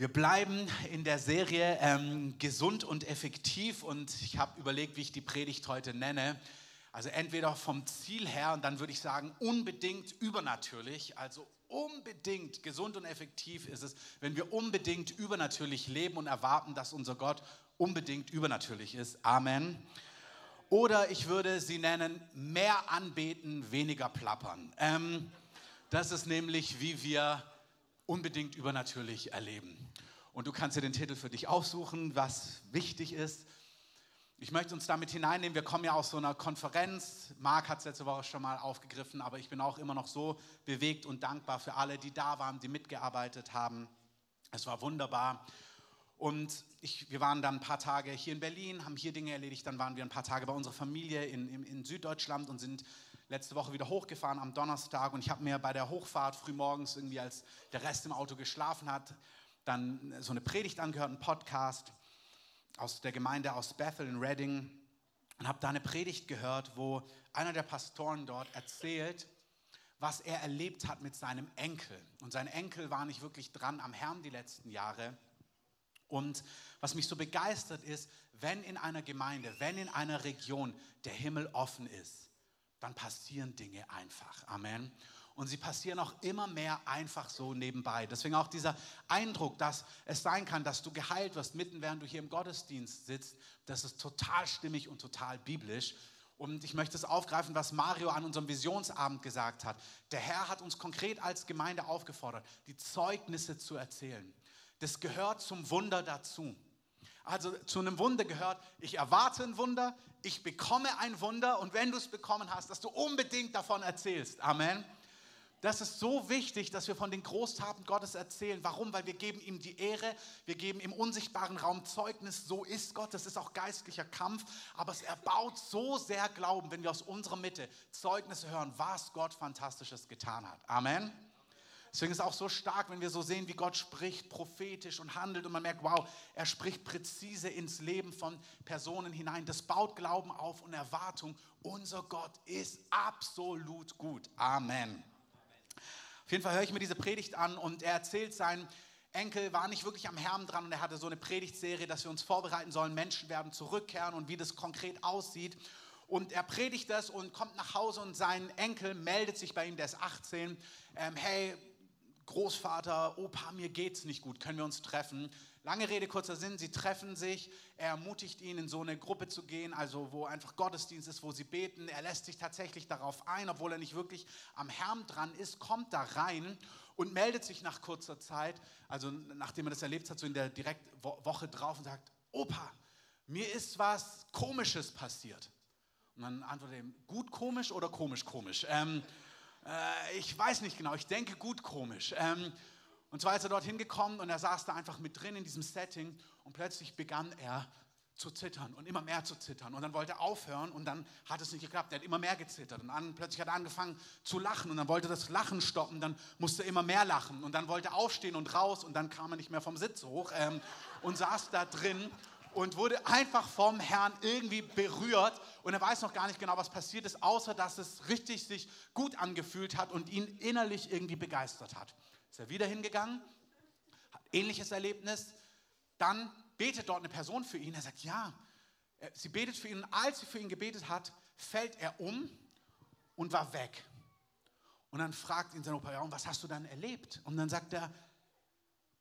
Wir bleiben in der Serie ähm, Gesund und effektiv und ich habe überlegt, wie ich die Predigt heute nenne. Also entweder vom Ziel her und dann würde ich sagen unbedingt übernatürlich, also unbedingt gesund und effektiv ist es, wenn wir unbedingt übernatürlich leben und erwarten, dass unser Gott unbedingt übernatürlich ist. Amen. Oder ich würde sie nennen, mehr anbeten, weniger plappern. Ähm, das ist nämlich, wie wir unbedingt übernatürlich erleben. Und du kannst dir den Titel für dich aussuchen, was wichtig ist. Ich möchte uns damit hineinnehmen, wir kommen ja aus so einer Konferenz. Marc hat es letzte Woche schon mal aufgegriffen, aber ich bin auch immer noch so bewegt und dankbar für alle, die da waren, die mitgearbeitet haben. Es war wunderbar. Und ich, wir waren dann ein paar Tage hier in Berlin, haben hier Dinge erledigt. Dann waren wir ein paar Tage bei unserer Familie in, in, in Süddeutschland und sind letzte Woche wieder hochgefahren am Donnerstag und ich habe mir bei der Hochfahrt frühmorgens irgendwie, als der Rest im Auto geschlafen hat, dann so eine Predigt angehört, einen Podcast aus der Gemeinde aus Bethel in Reading und habe da eine Predigt gehört, wo einer der Pastoren dort erzählt, was er erlebt hat mit seinem Enkel. Und sein Enkel war nicht wirklich dran am Herrn die letzten Jahre. Und was mich so begeistert ist, wenn in einer Gemeinde, wenn in einer Region der Himmel offen ist, dann passieren Dinge einfach. Amen. Und sie passieren auch immer mehr einfach so nebenbei. Deswegen auch dieser Eindruck, dass es sein kann, dass du geheilt wirst, mitten während du hier im Gottesdienst sitzt, das ist total stimmig und total biblisch. Und ich möchte es aufgreifen, was Mario an unserem Visionsabend gesagt hat. Der Herr hat uns konkret als Gemeinde aufgefordert, die Zeugnisse zu erzählen. Das gehört zum Wunder dazu. Also zu einem Wunder gehört, ich erwarte ein Wunder, ich bekomme ein Wunder und wenn du es bekommen hast, dass du unbedingt davon erzählst. Amen. Das ist so wichtig, dass wir von den Großtaten Gottes erzählen. Warum? Weil wir geben ihm die Ehre, wir geben im unsichtbaren Raum Zeugnis. So ist Gott, das ist auch geistlicher Kampf. Aber es erbaut so sehr Glauben, wenn wir aus unserer Mitte Zeugnisse hören, was Gott Fantastisches getan hat. Amen. Deswegen ist es auch so stark, wenn wir so sehen, wie Gott spricht, prophetisch und handelt und man merkt, wow, er spricht präzise ins Leben von Personen hinein. Das baut Glauben auf und Erwartung. Unser Gott ist absolut gut. Amen. Auf jeden Fall höre ich mir diese Predigt an und er erzählt sein Enkel war nicht wirklich am Herrn dran und er hatte so eine Predigtserie, dass wir uns vorbereiten sollen, Menschen werden zurückkehren und wie das konkret aussieht. Und er predigt das und kommt nach Hause und sein Enkel meldet sich bei ihm, der ist 18. Ähm, hey, Großvater, Opa, mir geht's nicht gut, können wir uns treffen? Lange Rede, kurzer Sinn, sie treffen sich, er ermutigt ihn, in so eine Gruppe zu gehen, also wo einfach Gottesdienst ist, wo sie beten. Er lässt sich tatsächlich darauf ein, obwohl er nicht wirklich am Herrn dran ist, kommt da rein und meldet sich nach kurzer Zeit, also nachdem er das erlebt hat, so in der direkt Woche drauf und sagt, Opa, mir ist was Komisches passiert. Und dann antwortet er ihm, gut komisch oder komisch komisch? Ähm, äh, ich weiß nicht genau, ich denke gut komisch. Ähm, und zwar ist er dorthin gekommen und er saß da einfach mit drin in diesem Setting und plötzlich begann er zu zittern und immer mehr zu zittern. Und dann wollte er aufhören und dann hat es nicht geklappt. Er hat immer mehr gezittert und an, plötzlich hat er angefangen zu lachen und dann wollte das Lachen stoppen. Dann musste er immer mehr lachen und dann wollte er aufstehen und raus und dann kam er nicht mehr vom Sitz hoch ähm, und saß da drin und wurde einfach vom Herrn irgendwie berührt und er weiß noch gar nicht genau, was passiert ist, außer dass es richtig sich gut angefühlt hat und ihn innerlich irgendwie begeistert hat. Ist er wieder hingegangen, hat ähnliches Erlebnis, dann betet dort eine Person für ihn, er sagt, ja, sie betet für ihn und als sie für ihn gebetet hat, fällt er um und war weg. Und dann fragt ihn sein Opa, ja, und was hast du dann erlebt? Und dann sagt er,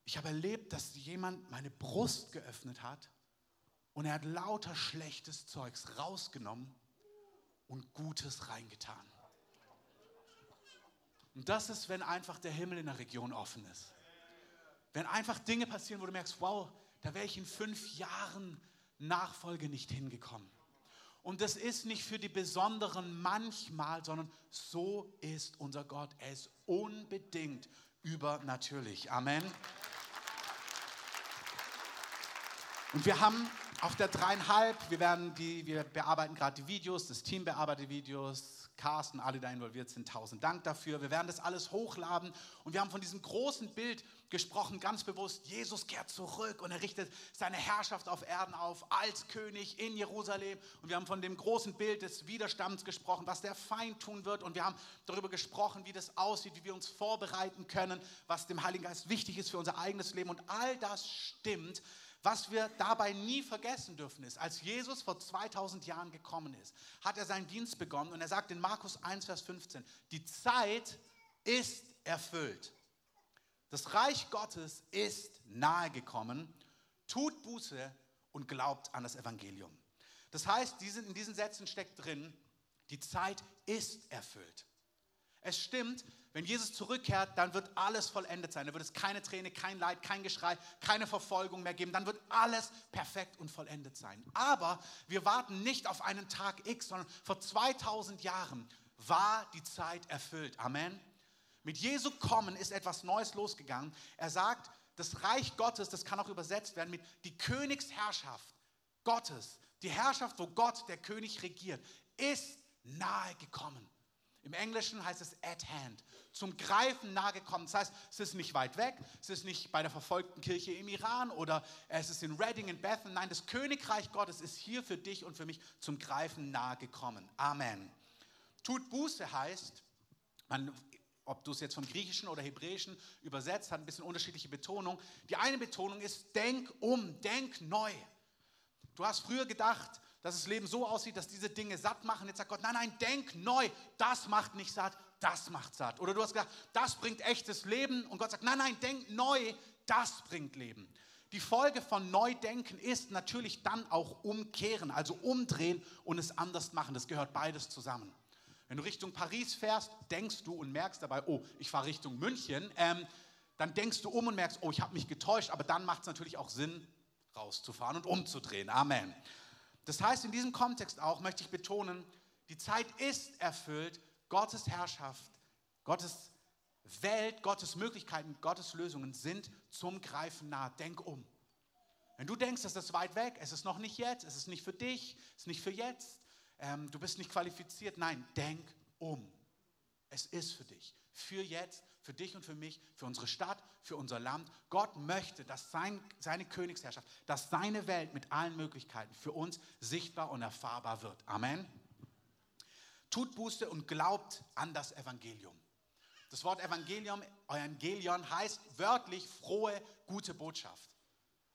ich habe erlebt, dass jemand meine Brust geöffnet hat und er hat lauter schlechtes Zeugs rausgenommen und Gutes reingetan. Und das ist, wenn einfach der Himmel in der Region offen ist. Wenn einfach Dinge passieren, wo du merkst, wow, da wäre ich in fünf Jahren Nachfolge nicht hingekommen. Und das ist nicht für die Besonderen manchmal, sondern so ist unser Gott. Er ist unbedingt übernatürlich. Amen. Und wir haben auf der dreieinhalb, wir, werden die, wir bearbeiten gerade die Videos, das Team bearbeitet Videos, Carsten, alle, die da involviert sind, tausend Dank dafür. Wir werden das alles hochladen und wir haben von diesem großen Bild gesprochen, ganz bewusst, Jesus kehrt zurück und er richtet seine Herrschaft auf Erden auf als König in Jerusalem. Und wir haben von dem großen Bild des Widerstands gesprochen, was der Feind tun wird. Und wir haben darüber gesprochen, wie das aussieht, wie wir uns vorbereiten können, was dem Heiligen Geist wichtig ist für unser eigenes Leben. Und all das stimmt. Was wir dabei nie vergessen dürfen ist, als Jesus vor 2000 Jahren gekommen ist, hat er seinen Dienst begonnen und er sagt in Markus 1, Vers 15, die Zeit ist erfüllt. Das Reich Gottes ist nahe gekommen. Tut Buße und glaubt an das Evangelium. Das heißt, in diesen Sätzen steckt drin, die Zeit ist erfüllt. Es stimmt, wenn Jesus zurückkehrt, dann wird alles vollendet sein. Da wird es keine Träne, kein Leid, kein Geschrei, keine Verfolgung mehr geben. Dann wird alles perfekt und vollendet sein. Aber wir warten nicht auf einen Tag X, sondern vor 2000 Jahren war die Zeit erfüllt. Amen. Mit Jesu kommen ist etwas Neues losgegangen. Er sagt, das Reich Gottes, das kann auch übersetzt werden mit die Königsherrschaft Gottes, die Herrschaft, wo Gott, der König, regiert, ist nahe gekommen. Im Englischen heißt es at hand, zum Greifen nahe gekommen. Das heißt, es ist nicht weit weg, es ist nicht bei der verfolgten Kirche im Iran oder es ist in Reading, in Bethel. Nein, das Königreich Gottes ist hier für dich und für mich zum Greifen nahe gekommen. Amen. Tut Buße heißt, man, ob du es jetzt vom Griechischen oder Hebräischen übersetzt, hat ein bisschen unterschiedliche Betonung. Die eine Betonung ist, denk um, denk neu. Du hast früher gedacht, dass das Leben so aussieht, dass diese Dinge satt machen. Jetzt sagt Gott, nein, nein, denk neu. Das macht nicht satt, das macht satt. Oder du hast gesagt, das bringt echtes Leben. Und Gott sagt, nein, nein, denk neu, das bringt Leben. Die Folge von Neudenken ist natürlich dann auch umkehren, also umdrehen und es anders machen. Das gehört beides zusammen. Wenn du Richtung Paris fährst, denkst du und merkst dabei, oh, ich fahre Richtung München, ähm, dann denkst du um und merkst, oh, ich habe mich getäuscht, aber dann macht es natürlich auch Sinn, rauszufahren und umzudrehen. Amen. Das heißt, in diesem Kontext auch möchte ich betonen, die Zeit ist erfüllt, Gottes Herrschaft, Gottes Welt, Gottes Möglichkeiten, Gottes Lösungen sind zum Greifen nah. Denk um. Wenn du denkst, es ist weit weg, es ist noch nicht jetzt, es ist nicht für dich, es ist nicht für jetzt, ähm, du bist nicht qualifiziert, nein, denk um. Es ist für dich, für jetzt, für dich und für mich, für unsere Stadt, für unser Land. Gott möchte, dass sein, seine Königsherrschaft, dass seine Welt mit allen Möglichkeiten für uns sichtbar und erfahrbar wird. Amen. Tut Buße und glaubt an das Evangelium. Das Wort Evangelium, Evangelion heißt wörtlich frohe, gute Botschaft.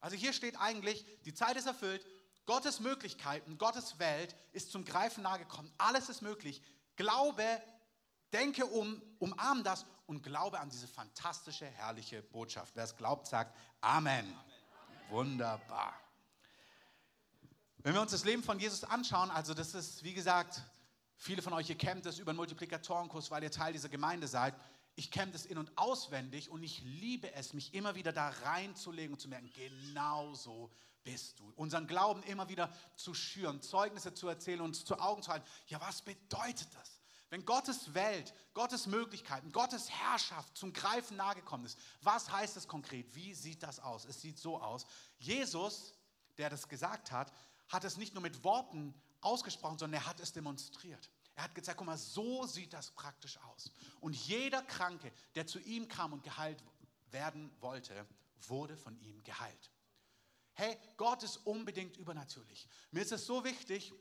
Also hier steht eigentlich, die Zeit ist erfüllt, Gottes Möglichkeiten, Gottes Welt ist zum Greifen nahe gekommen. Alles ist möglich. Glaube, denke um, umarm das und glaube an diese fantastische, herrliche Botschaft. Wer es glaubt, sagt Amen. Amen. Wunderbar. Wenn wir uns das Leben von Jesus anschauen, also das ist, wie gesagt, viele von euch, ihr kennt das über den Multiplikatorenkurs, weil ihr Teil dieser Gemeinde seid. Ich kenne das in- und auswendig und ich liebe es, mich immer wieder da reinzulegen und zu merken, genau so bist du. Unseren Glauben immer wieder zu schüren, Zeugnisse zu erzählen, uns zu Augen zu halten. Ja, was bedeutet das? Wenn Gottes Welt, Gottes Möglichkeiten, Gottes Herrschaft zum Greifen nahegekommen ist, was heißt es konkret? Wie sieht das aus? Es sieht so aus. Jesus, der das gesagt hat, hat es nicht nur mit Worten ausgesprochen, sondern er hat es demonstriert. Er hat gezeigt, guck mal, so sieht das praktisch aus. Und jeder Kranke, der zu ihm kam und geheilt werden wollte, wurde von ihm geheilt. Hey, Gott ist unbedingt übernatürlich. Mir ist es so wichtig,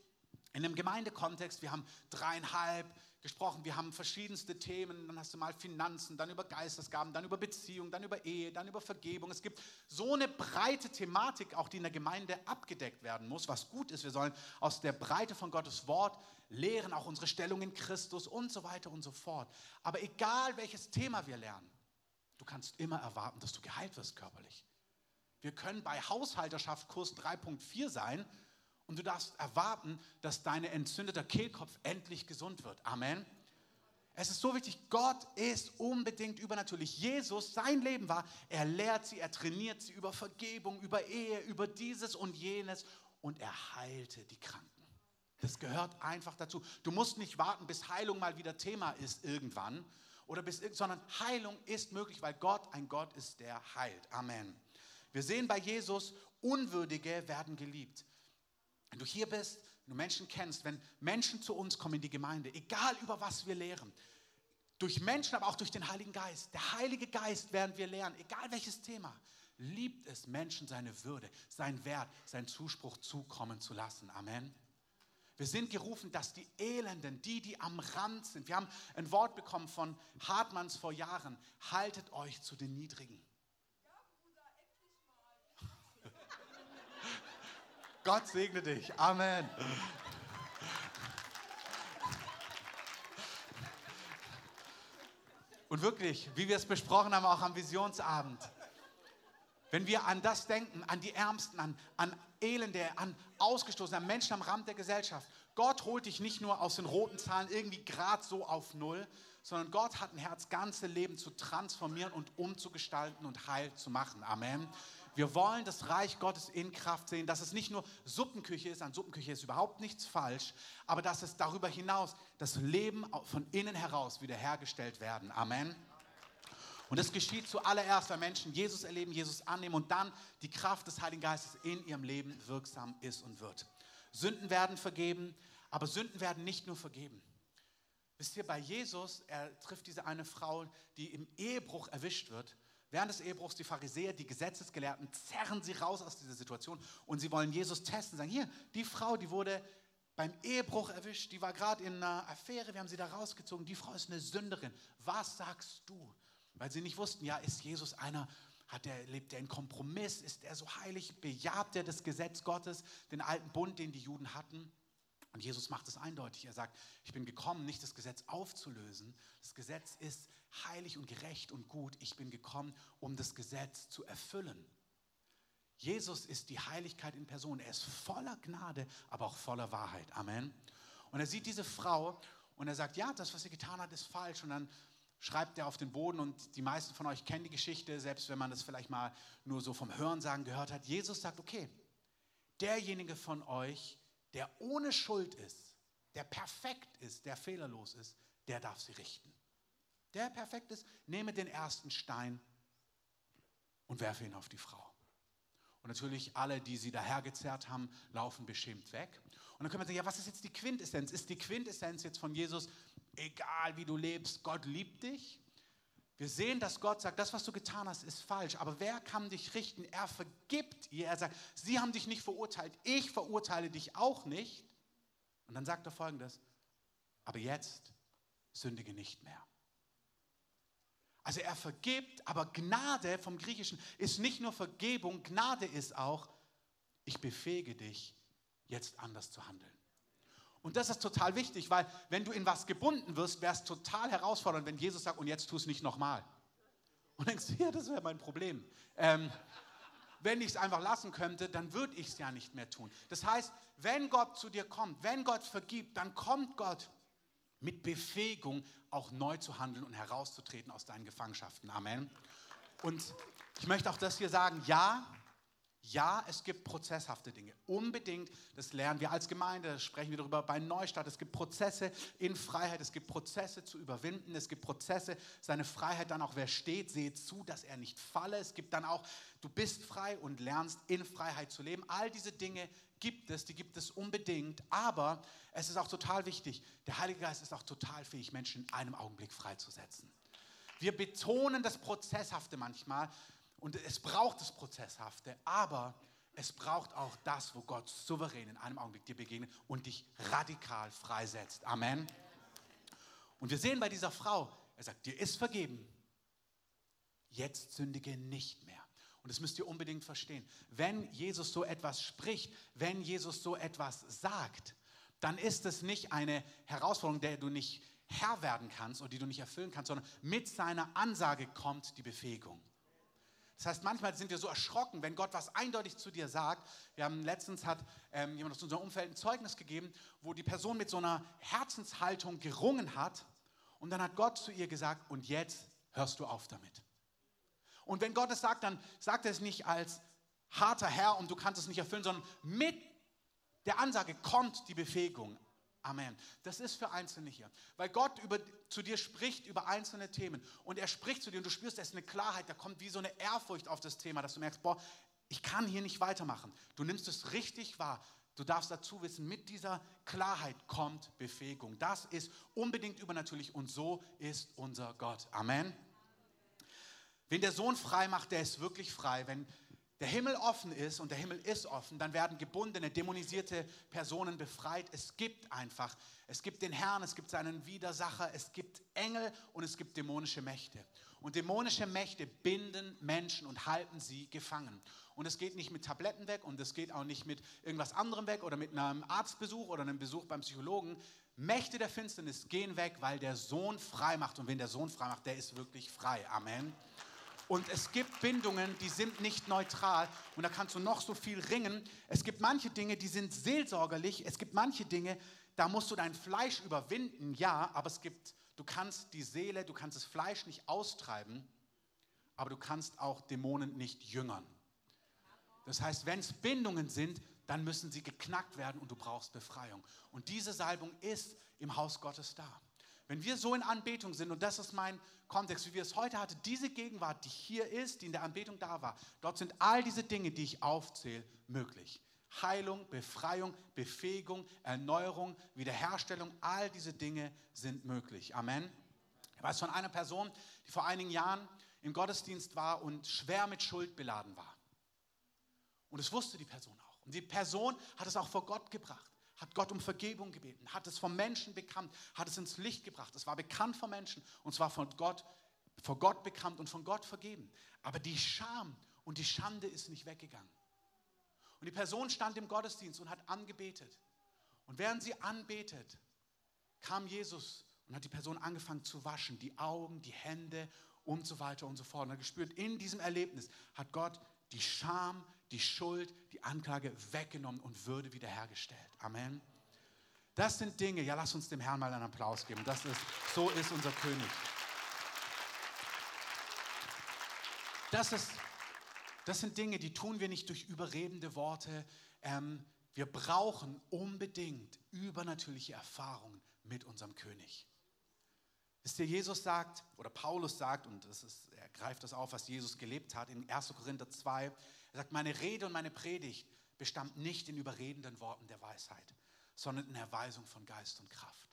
in einem Gemeindekontext, wir haben dreieinhalb, gesprochen. Wir haben verschiedenste Themen. Dann hast du mal Finanzen, dann über Geistesgaben, dann über Beziehung, dann über Ehe, dann über Vergebung. Es gibt so eine breite Thematik, auch die in der Gemeinde abgedeckt werden muss, was gut ist. Wir sollen aus der Breite von Gottes Wort lehren, auch unsere Stellung in Christus und so weiter und so fort. Aber egal welches Thema wir lernen, du kannst immer erwarten, dass du geheilt wirst körperlich. Wir können bei Haushalterschaft Kurs 3.4 sein und du darfst erwarten, dass dein entzündeter Kehlkopf endlich gesund wird. Amen. Es ist so wichtig, Gott ist unbedingt übernatürlich. Jesus, sein Leben war, er lehrt sie, er trainiert sie über Vergebung, über Ehe, über dieses und jenes und er heilte die Kranken. Das gehört einfach dazu. Du musst nicht warten, bis Heilung mal wieder Thema ist irgendwann, oder bis, sondern Heilung ist möglich, weil Gott ein Gott ist, der heilt. Amen. Wir sehen bei Jesus, Unwürdige werden geliebt. Wenn du hier bist, wenn du Menschen kennst, wenn Menschen zu uns kommen in die Gemeinde, egal über was wir lehren, durch Menschen, aber auch durch den Heiligen Geist. Der Heilige Geist werden wir lernen, egal welches Thema, liebt es Menschen seine Würde, seinen Wert, seinen Zuspruch zukommen zu lassen. Amen. Wir sind gerufen, dass die Elenden, die, die am Rand sind, wir haben ein Wort bekommen von Hartmanns vor Jahren, haltet euch zu den Niedrigen. Gott segne dich. Amen. Und wirklich, wie wir es besprochen haben, auch am Visionsabend, wenn wir an das denken, an die Ärmsten, an, an Elende, an Ausgestoßene, an Menschen am Rand der Gesellschaft, Gott holt dich nicht nur aus den roten Zahlen irgendwie gerade so auf Null, sondern Gott hat ein Herz, ganze Leben zu transformieren und umzugestalten und heil zu machen. Amen. Wir wollen das Reich Gottes in Kraft sehen, dass es nicht nur Suppenküche ist, an Suppenküche ist überhaupt nichts falsch, aber dass es darüber hinaus das Leben von innen heraus wiederhergestellt werden. Amen. Und das geschieht zuallererst, weil Menschen Jesus erleben, Jesus annehmen und dann die Kraft des Heiligen Geistes in ihrem Leben wirksam ist und wird. Sünden werden vergeben, aber Sünden werden nicht nur vergeben. Wisst ihr, bei Jesus, er trifft diese eine Frau, die im Ehebruch erwischt wird Während des Ehebruchs, die Pharisäer, die Gesetzesgelehrten, zerren sie raus aus dieser Situation und sie wollen Jesus testen. Sagen, hier, die Frau, die wurde beim Ehebruch erwischt, die war gerade in einer Affäre, wir haben sie da rausgezogen, die Frau ist eine Sünderin. Was sagst du? Weil sie nicht wussten, ja, ist Jesus einer, hat er, lebt er in Kompromiss, ist er so heilig, bejaht er das Gesetz Gottes, den alten Bund, den die Juden hatten? Und Jesus macht es eindeutig. Er sagt, ich bin gekommen, nicht das Gesetz aufzulösen. Das Gesetz ist heilig und gerecht und gut. Ich bin gekommen, um das Gesetz zu erfüllen. Jesus ist die Heiligkeit in Person. Er ist voller Gnade, aber auch voller Wahrheit. Amen. Und er sieht diese Frau und er sagt, ja, das, was sie getan hat, ist falsch. Und dann schreibt er auf den Boden und die meisten von euch kennen die Geschichte, selbst wenn man das vielleicht mal nur so vom Hörensagen gehört hat. Jesus sagt, okay, derjenige von euch, der ohne Schuld ist, der perfekt ist, der fehlerlos ist, der darf sie richten. Der perfekt ist, nehme den ersten Stein und werfe ihn auf die Frau. Und natürlich alle, die sie dahergezerrt haben, laufen beschämt weg. Und dann können wir sagen, ja, was ist jetzt die Quintessenz? Ist die Quintessenz jetzt von Jesus, egal wie du lebst, Gott liebt dich? Wir sehen, dass Gott sagt, das, was du getan hast, ist falsch. Aber wer kann dich richten? Er vergibt ihr. Er sagt, sie haben dich nicht verurteilt. Ich verurteile dich auch nicht. Und dann sagt er folgendes, aber jetzt sündige nicht mehr. Also er vergibt, aber Gnade vom Griechischen ist nicht nur Vergebung, Gnade ist auch, ich befähige dich, jetzt anders zu handeln. Und das ist total wichtig, weil wenn du in was gebunden wirst, wäre es total herausfordernd, wenn Jesus sagt, und jetzt tu es nicht nochmal. Und denkst ja, das wäre mein Problem. Ähm, wenn ich es einfach lassen könnte, dann würde ich es ja nicht mehr tun. Das heißt, wenn Gott zu dir kommt, wenn Gott vergibt, dann kommt Gott mit Befähigung auch neu zu handeln und herauszutreten aus deinen Gefangenschaften. Amen. Und ich möchte auch das hier sagen, ja, ja, es gibt prozesshafte Dinge. Unbedingt, das lernen wir als Gemeinde, das sprechen wir darüber bei Neustadt. Es gibt Prozesse in Freiheit, es gibt Prozesse zu überwinden, es gibt Prozesse, seine Freiheit dann auch, wer steht, sehe zu, dass er nicht falle. Es gibt dann auch, du bist frei und lernst in Freiheit zu leben. All diese Dinge gibt es, die gibt es unbedingt, aber es ist auch total wichtig, der Heilige Geist ist auch total fähig, Menschen in einem Augenblick freizusetzen. Wir betonen das Prozesshafte manchmal, und es braucht das Prozesshafte, aber es braucht auch das, wo Gott souverän in einem Augenblick dir begegnet und dich radikal freisetzt. Amen. Und wir sehen bei dieser Frau, er sagt, dir ist vergeben. Jetzt sündige nicht mehr. Und das müsst ihr unbedingt verstehen. Wenn Jesus so etwas spricht, wenn Jesus so etwas sagt, dann ist es nicht eine Herausforderung, der du nicht Herr werden kannst oder die du nicht erfüllen kannst, sondern mit seiner Ansage kommt die Befähigung. Das heißt, manchmal sind wir so erschrocken, wenn Gott was eindeutig zu dir sagt. Wir haben letztens hat ähm, jemand aus unserem Umfeld ein Zeugnis gegeben, wo die Person mit so einer Herzenshaltung gerungen hat und dann hat Gott zu ihr gesagt, und jetzt hörst du auf damit. Und wenn Gott es sagt, dann sagt er es nicht als harter Herr und du kannst es nicht erfüllen, sondern mit der Ansage kommt die Befähigung. Amen. Das ist für Einzelne hier. Weil Gott über, zu dir spricht über einzelne Themen. Und er spricht zu dir und du spürst, es ist eine Klarheit, da kommt wie so eine Ehrfurcht auf das Thema, dass du merkst, boah, ich kann hier nicht weitermachen. Du nimmst es richtig wahr. Du darfst dazu wissen, mit dieser Klarheit kommt Befähigung. Das ist unbedingt übernatürlich und so ist unser Gott. Amen. Wenn der Sohn frei macht, der ist wirklich frei. Wenn der Himmel offen ist und der Himmel ist offen, dann werden gebundene, dämonisierte Personen befreit. Es gibt einfach, es gibt den Herrn, es gibt seinen Widersacher, es gibt Engel und es gibt dämonische Mächte. Und dämonische Mächte binden Menschen und halten sie gefangen. Und es geht nicht mit Tabletten weg und es geht auch nicht mit irgendwas anderem weg oder mit einem Arztbesuch oder einem Besuch beim Psychologen. Mächte der Finsternis gehen weg, weil der Sohn frei macht. Und wenn der Sohn frei macht, der ist wirklich frei. Amen. Und es gibt Bindungen, die sind nicht neutral. Und da kannst du noch so viel ringen. Es gibt manche Dinge, die sind seelsorgerlich. Es gibt manche Dinge, da musst du dein Fleisch überwinden, ja, aber es gibt, du kannst die Seele, du kannst das Fleisch nicht austreiben, aber du kannst auch Dämonen nicht jüngern. Das heißt, wenn es Bindungen sind, dann müssen sie geknackt werden und du brauchst Befreiung. Und diese Salbung ist im Haus Gottes da. Wenn wir so in Anbetung sind, und das ist mein Kontext, wie wir es heute hatten, diese Gegenwart, die hier ist, die in der Anbetung da war, dort sind all diese Dinge, die ich aufzähle, möglich. Heilung, Befreiung, Befähigung, Erneuerung, Wiederherstellung, all diese Dinge sind möglich. Amen. Ich weiß von einer Person, die vor einigen Jahren im Gottesdienst war und schwer mit Schuld beladen war. Und es wusste die Person auch. Und die Person hat es auch vor Gott gebracht hat Gott um Vergebung gebeten, hat es vom Menschen bekannt, hat es ins Licht gebracht. Es war bekannt vom Menschen und zwar von Gott, vor Gott bekannt und von Gott vergeben. Aber die Scham und die Schande ist nicht weggegangen. Und die Person stand im Gottesdienst und hat angebetet. Und während sie anbetet, kam Jesus und hat die Person angefangen zu waschen, die Augen, die Hände und so weiter und so fort. Und er gespürt, in diesem Erlebnis hat Gott die Scham, die Schuld, die Anklage weggenommen und Würde wiederhergestellt. Amen. Das sind Dinge, ja, lass uns dem Herrn mal einen Applaus geben. Das ist, so ist unser König. Das, ist, das sind Dinge, die tun wir nicht durch überredende Worte. Ähm, wir brauchen unbedingt übernatürliche Erfahrungen mit unserem König. Wisst ihr, Jesus sagt, oder Paulus sagt, und das ist, er greift das auf, was Jesus gelebt hat, in 1. Korinther 2, er sagt, meine Rede und meine Predigt bestammt nicht in überredenden Worten der Weisheit, sondern in Erweisung von Geist und Kraft.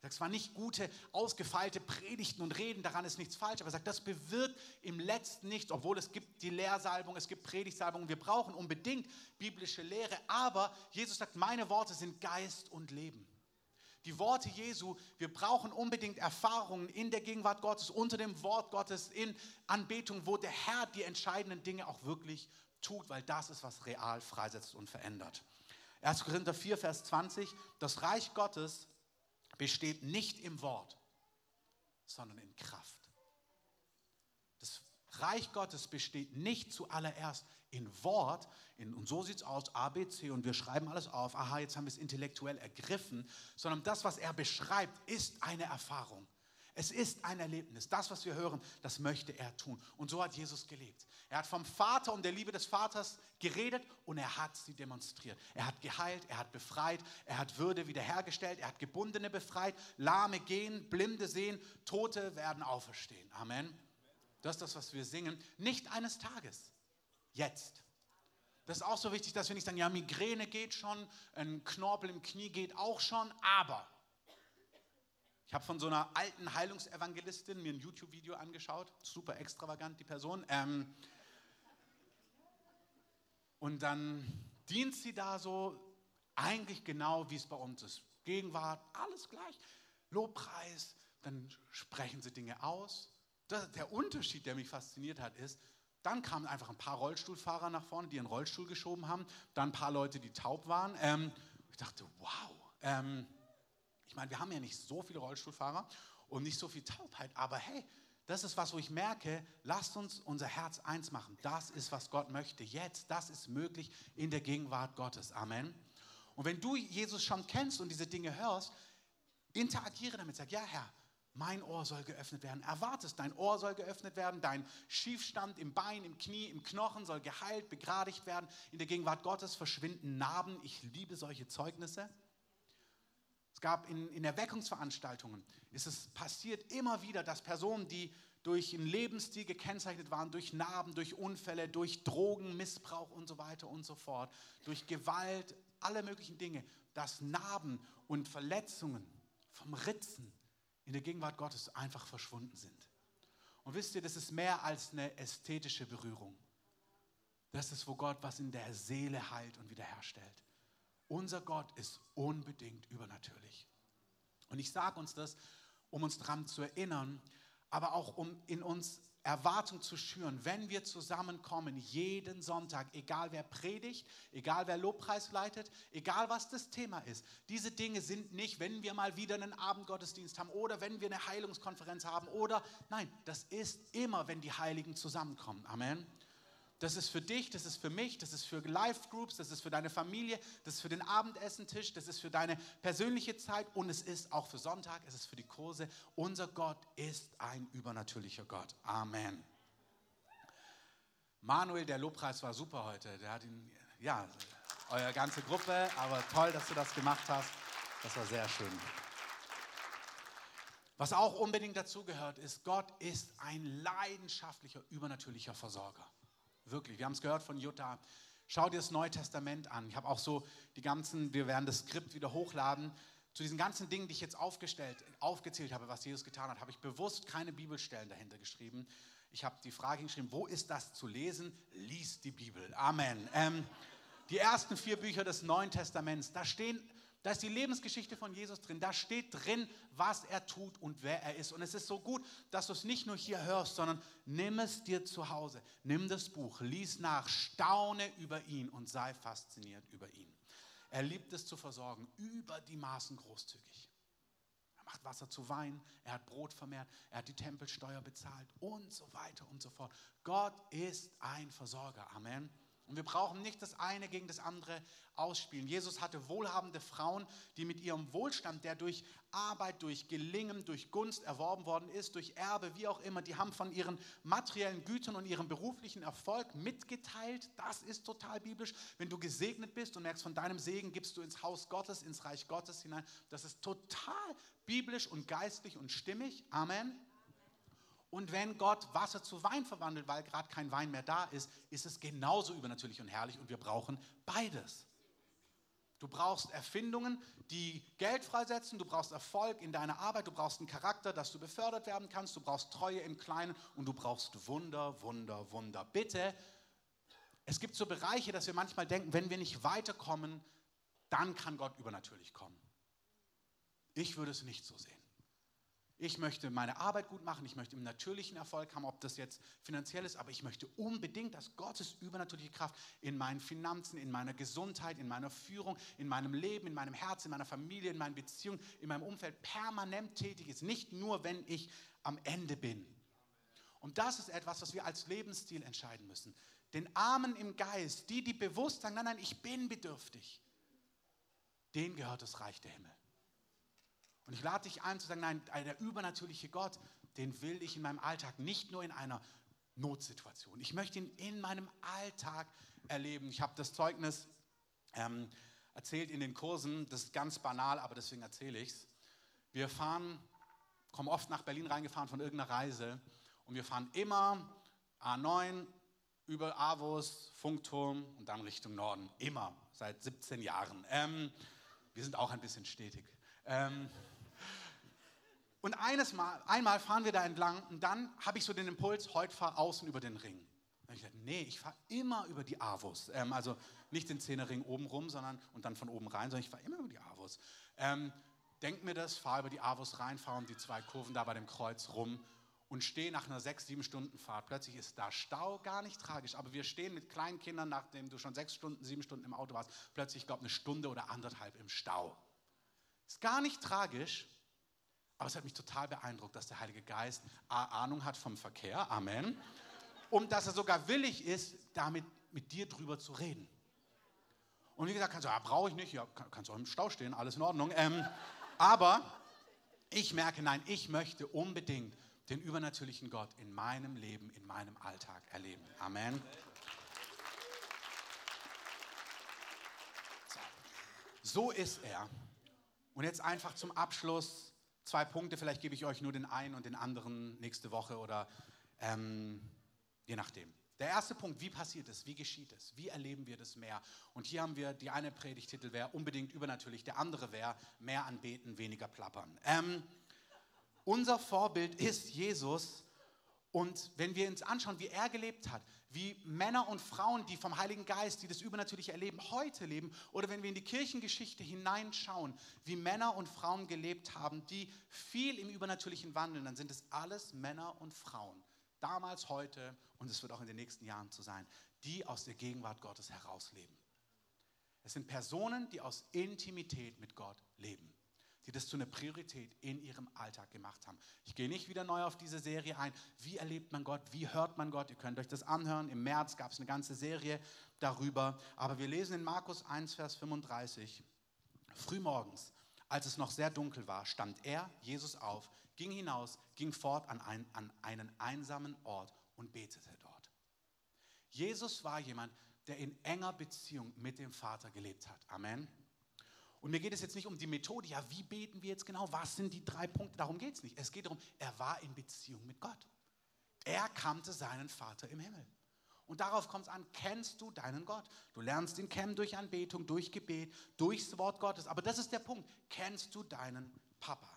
Er sagt, es waren nicht gute, ausgefeilte Predigten und Reden, daran ist nichts falsch, aber er sagt, das bewirkt im Letzten nichts, obwohl es gibt die Lehrsalbung, es gibt Predigtsalbung, wir brauchen unbedingt biblische Lehre, aber Jesus sagt, meine Worte sind Geist und Leben die Worte Jesu, wir brauchen unbedingt Erfahrungen in der Gegenwart Gottes, unter dem Wort Gottes, in Anbetung, wo der Herr die entscheidenden Dinge auch wirklich tut, weil das ist, was real freisetzt und verändert. 1. Korinther 4, Vers 20, das Reich Gottes besteht nicht im Wort, sondern in Kraft. Reich Gottes besteht nicht zuallererst in Wort, in, und so sieht es aus, A, B, C, und wir schreiben alles auf, aha, jetzt haben wir es intellektuell ergriffen, sondern das, was er beschreibt, ist eine Erfahrung. Es ist ein Erlebnis. Das, was wir hören, das möchte er tun. Und so hat Jesus gelebt. Er hat vom Vater und der Liebe des Vaters geredet und er hat sie demonstriert. Er hat geheilt, er hat befreit, er hat Würde wiederhergestellt, er hat Gebundene befreit, Lahme gehen, Blinde sehen, Tote werden auferstehen. Amen. Das ist das, was wir singen. Nicht eines Tages jetzt. Das ist auch so wichtig, dass wir nicht sagen, ja, Migräne geht schon, ein Knorpel im Knie geht auch schon, aber ich habe von so einer alten Heilungsevangelistin mir ein YouTube-Video angeschaut, super extravagant die Person. Ähm, und dann dient sie da so eigentlich genau, wie es bei uns ist. Gegenwart, alles gleich. Lobpreis, dann sprechen sie Dinge aus. Das, der Unterschied, der mich fasziniert hat, ist, dann kamen einfach ein paar Rollstuhlfahrer nach vorne, die einen Rollstuhl geschoben haben. Dann ein paar Leute, die taub waren. Ähm, ich dachte, wow. Ähm, ich meine, wir haben ja nicht so viele Rollstuhlfahrer und nicht so viel Taubheit, aber hey, das ist was, wo ich merke, lasst uns unser Herz eins machen. Das ist, was Gott möchte. Jetzt, das ist möglich in der Gegenwart Gottes. Amen. Und wenn du Jesus schon kennst und diese Dinge hörst, interagiere damit. Sag, ja, Herr, mein Ohr soll geöffnet werden. Erwartest, dein Ohr soll geöffnet werden, dein Schiefstand im Bein, im Knie, im Knochen soll geheilt, begradigt werden. In der Gegenwart Gottes verschwinden Narben. Ich liebe solche Zeugnisse. gab in, in Erweckungsveranstaltungen, ist es passiert immer wieder, dass Personen, die durch einen Lebensstil gekennzeichnet waren, durch Narben, durch Unfälle, durch Drogenmissbrauch und so weiter und so fort, durch Gewalt, alle möglichen Dinge, dass Narben und Verletzungen vom Ritzen in der Gegenwart Gottes einfach verschwunden sind. Und wisst ihr, das ist mehr als eine ästhetische Berührung. Das ist, wo Gott was in der Seele heilt und wiederherstellt. Unser Gott ist unbedingt übernatürlich. Und ich sage uns das, um uns daran zu erinnern, aber auch um in uns Erwartung zu schüren, wenn wir zusammenkommen, jeden Sonntag, egal wer predigt, egal wer Lobpreis leitet, egal was das Thema ist. Diese Dinge sind nicht, wenn wir mal wieder einen Abendgottesdienst haben oder wenn wir eine Heilungskonferenz haben oder nein, das ist immer, wenn die Heiligen zusammenkommen. Amen. Das ist für dich, das ist für mich, das ist für Live-Groups, das ist für deine Familie, das ist für den Abendessentisch, das ist für deine persönliche Zeit und es ist auch für Sonntag, es ist für die Kurse. Unser Gott ist ein übernatürlicher Gott. Amen. Manuel, der Lobpreis war super heute. Der hat ihn, ja, eure ganze Gruppe, aber toll, dass du das gemacht hast. Das war sehr schön. Was auch unbedingt dazugehört, ist, Gott ist ein leidenschaftlicher, übernatürlicher Versorger. Wirklich, wir haben es gehört von Jutta. Schau dir das Neue Testament an. Ich habe auch so die ganzen, wir werden das Skript wieder hochladen. Zu diesen ganzen Dingen, die ich jetzt aufgestellt, aufgezählt habe, was Jesus getan hat, habe ich bewusst keine Bibelstellen dahinter geschrieben. Ich habe die Frage geschrieben, wo ist das zu lesen? Lies die Bibel. Amen. Ähm, die ersten vier Bücher des Neuen Testaments, da stehen da ist die Lebensgeschichte von Jesus drin. Da steht drin, was er tut und wer er ist. Und es ist so gut, dass du es nicht nur hier hörst, sondern nimm es dir zu Hause. Nimm das Buch, lies nach, staune über ihn und sei fasziniert über ihn. Er liebt es zu versorgen, über die Maßen großzügig. Er macht Wasser zu Wein, er hat Brot vermehrt, er hat die Tempelsteuer bezahlt und so weiter und so fort. Gott ist ein Versorger. Amen. Und wir brauchen nicht das eine gegen das andere ausspielen. Jesus hatte wohlhabende Frauen, die mit ihrem Wohlstand, der durch Arbeit, durch Gelingen, durch Gunst erworben worden ist, durch Erbe, wie auch immer, die haben von ihren materiellen Gütern und ihrem beruflichen Erfolg mitgeteilt. Das ist total biblisch. Wenn du gesegnet bist und merkst, von deinem Segen gibst du ins Haus Gottes, ins Reich Gottes hinein. Das ist total biblisch und geistlich und stimmig. Amen. Und wenn Gott Wasser zu Wein verwandelt, weil gerade kein Wein mehr da ist, ist es genauso übernatürlich und herrlich und wir brauchen beides. Du brauchst Erfindungen, die Geld freisetzen, du brauchst Erfolg in deiner Arbeit, du brauchst einen Charakter, dass du befördert werden kannst, du brauchst Treue im Kleinen und du brauchst Wunder, Wunder, Wunder. Bitte, es gibt so Bereiche, dass wir manchmal denken, wenn wir nicht weiterkommen, dann kann Gott übernatürlich kommen. Ich würde es nicht so sehen. Ich möchte meine Arbeit gut machen, ich möchte im natürlichen Erfolg haben, ob das jetzt finanziell ist, aber ich möchte unbedingt, dass Gottes übernatürliche Kraft in meinen Finanzen, in meiner Gesundheit, in meiner Führung, in meinem Leben, in meinem Herz, in meiner Familie, in meinen Beziehungen, in meinem Umfeld permanent tätig ist. Nicht nur, wenn ich am Ende bin. Und das ist etwas, was wir als Lebensstil entscheiden müssen. Den Armen im Geist, die, die bewusst sagen, nein, nein, ich bin bedürftig, denen gehört das Reich der Himmel. Und ich lade dich ein zu sagen, nein, der übernatürliche Gott, den will ich in meinem Alltag, nicht nur in einer Notsituation. Ich möchte ihn in meinem Alltag erleben. Ich habe das Zeugnis ähm, erzählt in den Kursen, das ist ganz banal, aber deswegen erzähle ich es. Wir fahren, kommen oft nach Berlin reingefahren von irgendeiner Reise und wir fahren immer A9 über Avus, Funkturm und dann Richtung Norden. Immer, seit 17 Jahren. Ähm, wir sind auch ein bisschen stetig. Ähm, und eines Mal, einmal fahren wir da entlang und dann habe ich so den Impuls, heute fahr außen über den Ring. Und ich dachte, nee, ich fahre immer über die Avus. Ähm, also nicht den Zehnerring oben rum, sondern und dann von oben rein, sondern ich fahre immer über die Avus. Ähm, denk mir das, fahre über die Avus rein, fahre um die zwei Kurven da bei dem Kreuz rum und stehe nach einer sechs, sieben Stunden Fahrt. Plötzlich ist da Stau, gar nicht tragisch, aber wir stehen mit kleinen Kindern, nachdem du schon sechs Stunden, sieben Stunden im Auto warst, plötzlich, ich glaube, eine Stunde oder anderthalb im Stau. Ist gar nicht tragisch, aber es hat mich total beeindruckt, dass der Heilige Geist Ahnung hat vom Verkehr, Amen, und dass er sogar willig ist, damit mit dir drüber zu reden. Und wie gesagt, kannst du, ja, brauche ich nicht, ja, kannst du auch im Stau stehen, alles in Ordnung. Ähm, aber ich merke, nein, ich möchte unbedingt den übernatürlichen Gott in meinem Leben, in meinem Alltag erleben. Amen. So ist er. Und jetzt einfach zum Abschluss zwei Punkte. Vielleicht gebe ich euch nur den einen und den anderen nächste Woche oder ähm, je nachdem. Der erste Punkt, wie passiert es, wie geschieht es, wie erleben wir das mehr? Und hier haben wir, die eine Predigtitel wäre unbedingt übernatürlich, der andere wäre mehr anbeten, weniger plappern. Ähm, unser Vorbild ist Jesus und wenn wir uns anschauen, wie er gelebt hat, wie Männer und Frauen, die vom Heiligen Geist, die das Übernatürliche erleben, heute leben, oder wenn wir in die Kirchengeschichte hineinschauen, wie Männer und Frauen gelebt haben, die viel im Übernatürlichen wandeln, dann sind es alles Männer und Frauen, damals, heute und es wird auch in den nächsten Jahren zu sein, die aus der Gegenwart Gottes herausleben. Es sind Personen, die aus Intimität mit Gott leben die das zu einer Priorität in ihrem Alltag gemacht haben. Ich gehe nicht wieder neu auf diese Serie ein. Wie erlebt man Gott? Wie hört man Gott? Ihr könnt euch das anhören. Im März gab es eine ganze Serie darüber. Aber wir lesen in Markus 1, Vers 35. Frühmorgens, als es noch sehr dunkel war, stand er, Jesus, auf, ging hinaus, ging fort an, ein, an einen einsamen Ort und betete dort. Jesus war jemand, der in enger Beziehung mit dem Vater gelebt hat. Amen. Und mir geht es jetzt nicht um die Methode, ja, wie beten wir jetzt genau, was sind die drei Punkte, darum geht es nicht. Es geht darum, er war in Beziehung mit Gott. Er kannte seinen Vater im Himmel. Und darauf kommt es an, kennst du deinen Gott? Du lernst ihn kennen durch Anbetung, durch Gebet, durchs Wort Gottes. Aber das ist der Punkt, kennst du deinen Papa?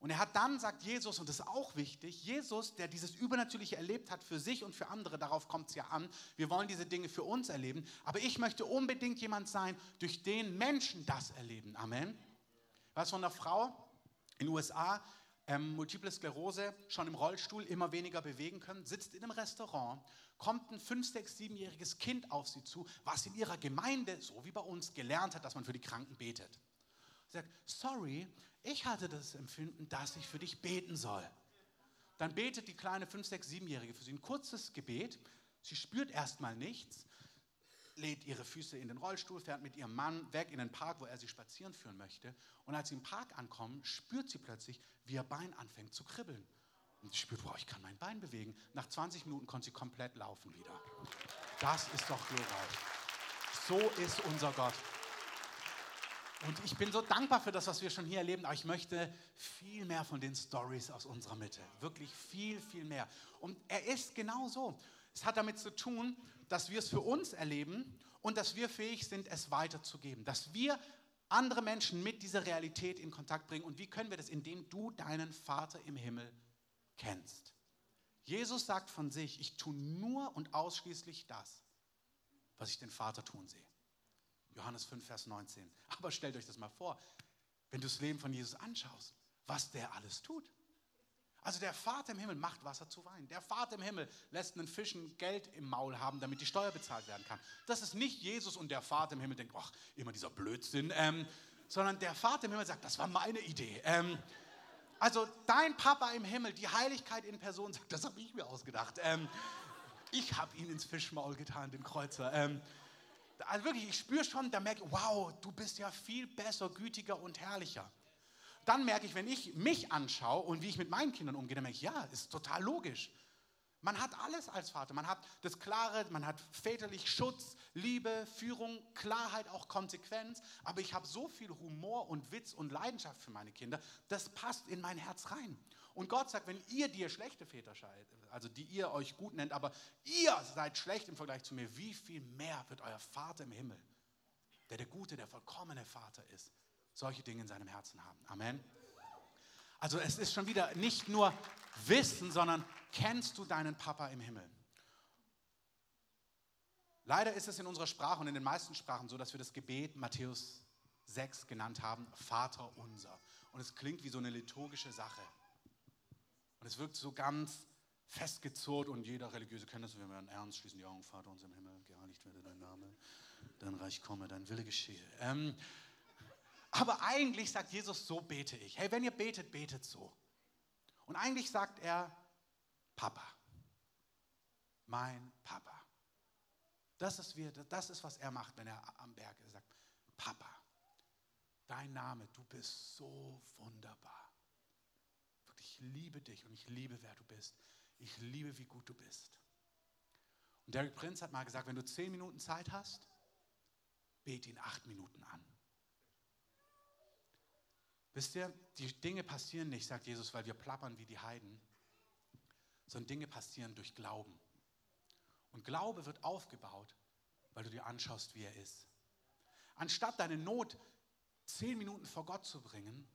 Und er hat dann, sagt Jesus, und das ist auch wichtig, Jesus, der dieses Übernatürliche erlebt hat für sich und für andere, darauf kommt es ja an, wir wollen diese Dinge für uns erleben, aber ich möchte unbedingt jemand sein, durch den Menschen das erleben. Amen. Was von einer Frau in den USA, ähm, Multiple Sklerose, schon im Rollstuhl immer weniger bewegen können, sitzt in einem Restaurant, kommt ein 5-, 6-, 7-jähriges Kind auf sie zu, was in ihrer Gemeinde, so wie bei uns, gelernt hat, dass man für die Kranken betet. Sagt, sorry, ich hatte das Empfinden, dass ich für dich beten soll. Dann betet die kleine 5-, 6-, 7-Jährige für sie ein kurzes Gebet. Sie spürt erstmal nichts, lädt ihre Füße in den Rollstuhl, fährt mit ihrem Mann weg in den Park, wo er sie spazieren führen möchte. Und als sie im Park ankommen, spürt sie plötzlich, wie ihr Bein anfängt zu kribbeln. Und sie spürt, wow, ich kann mein Bein bewegen. Nach 20 Minuten konnte sie komplett laufen wieder. Das ist doch glorreich. So ist unser Gott. Und ich bin so dankbar für das, was wir schon hier erleben, aber ich möchte viel mehr von den Stories aus unserer Mitte. Wirklich viel, viel mehr. Und er ist genau so. Es hat damit zu tun, dass wir es für uns erleben und dass wir fähig sind, es weiterzugeben. Dass wir andere Menschen mit dieser Realität in Kontakt bringen. Und wie können wir das? Indem du deinen Vater im Himmel kennst. Jesus sagt von sich, ich tue nur und ausschließlich das, was ich den Vater tun sehe. Johannes 5, Vers 19. Aber stellt euch das mal vor, wenn du das Leben von Jesus anschaust, was der alles tut. Also der Vater im Himmel macht Wasser zu Wein. Der Vater im Himmel lässt einen Fischen Geld im Maul haben, damit die Steuer bezahlt werden kann. Das ist nicht Jesus und der Vater im Himmel denkt, ach, immer dieser Blödsinn, ähm, sondern der Vater im Himmel sagt, das war meine Idee. Ähm, also dein Papa im Himmel, die Heiligkeit in Person sagt, das habe ich mir ausgedacht. Ähm, ich habe ihn ins Fischmaul getan, den Kreuzer. Also wirklich, ich spüre schon, da merke ich, wow, du bist ja viel besser, gütiger und herrlicher. Dann merke ich, wenn ich mich anschaue und wie ich mit meinen Kindern umgehe, dann merke ich, ja, ist total logisch. Man hat alles als Vater. Man hat das Klare, man hat väterlich Schutz, Liebe, Führung, Klarheit, auch Konsequenz. Aber ich habe so viel Humor und Witz und Leidenschaft für meine Kinder, das passt in mein Herz rein. Und Gott sagt, wenn ihr, die ihr schlechte Väter seid, also die ihr euch gut nennt, aber ihr seid schlecht im Vergleich zu mir, wie viel mehr wird euer Vater im Himmel, der der gute, der vollkommene Vater ist, solche Dinge in seinem Herzen haben. Amen. Also es ist schon wieder nicht nur Wissen, sondern kennst du deinen Papa im Himmel? Leider ist es in unserer Sprache und in den meisten Sprachen so, dass wir das Gebet Matthäus 6 genannt haben, Vater unser. Und es klingt wie so eine liturgische Sache. Und es wirkt so ganz festgezurrt und jeder religiöse kennt das, wir werden ernst, schließen die Augen, Vater uns im Himmel, geheiligt werde dein Name, dein Reich komme, dein Wille geschehe. Ähm, aber eigentlich sagt Jesus, so bete ich. Hey, wenn ihr betet, betet so. Und eigentlich sagt er, Papa, mein Papa. Das ist, wir, das ist, was er macht, wenn er am Berg ist. Er sagt, Papa, dein Name, du bist so wunderbar ich liebe dich und ich liebe, wer du bist. Ich liebe, wie gut du bist. Und Derek Prince hat mal gesagt, wenn du zehn Minuten Zeit hast, bete ihn acht Minuten an. Wisst ihr, die Dinge passieren nicht, sagt Jesus, weil wir plappern wie die Heiden, sondern Dinge passieren durch Glauben. Und Glaube wird aufgebaut, weil du dir anschaust, wie er ist. Anstatt deine Not zehn Minuten vor Gott zu bringen,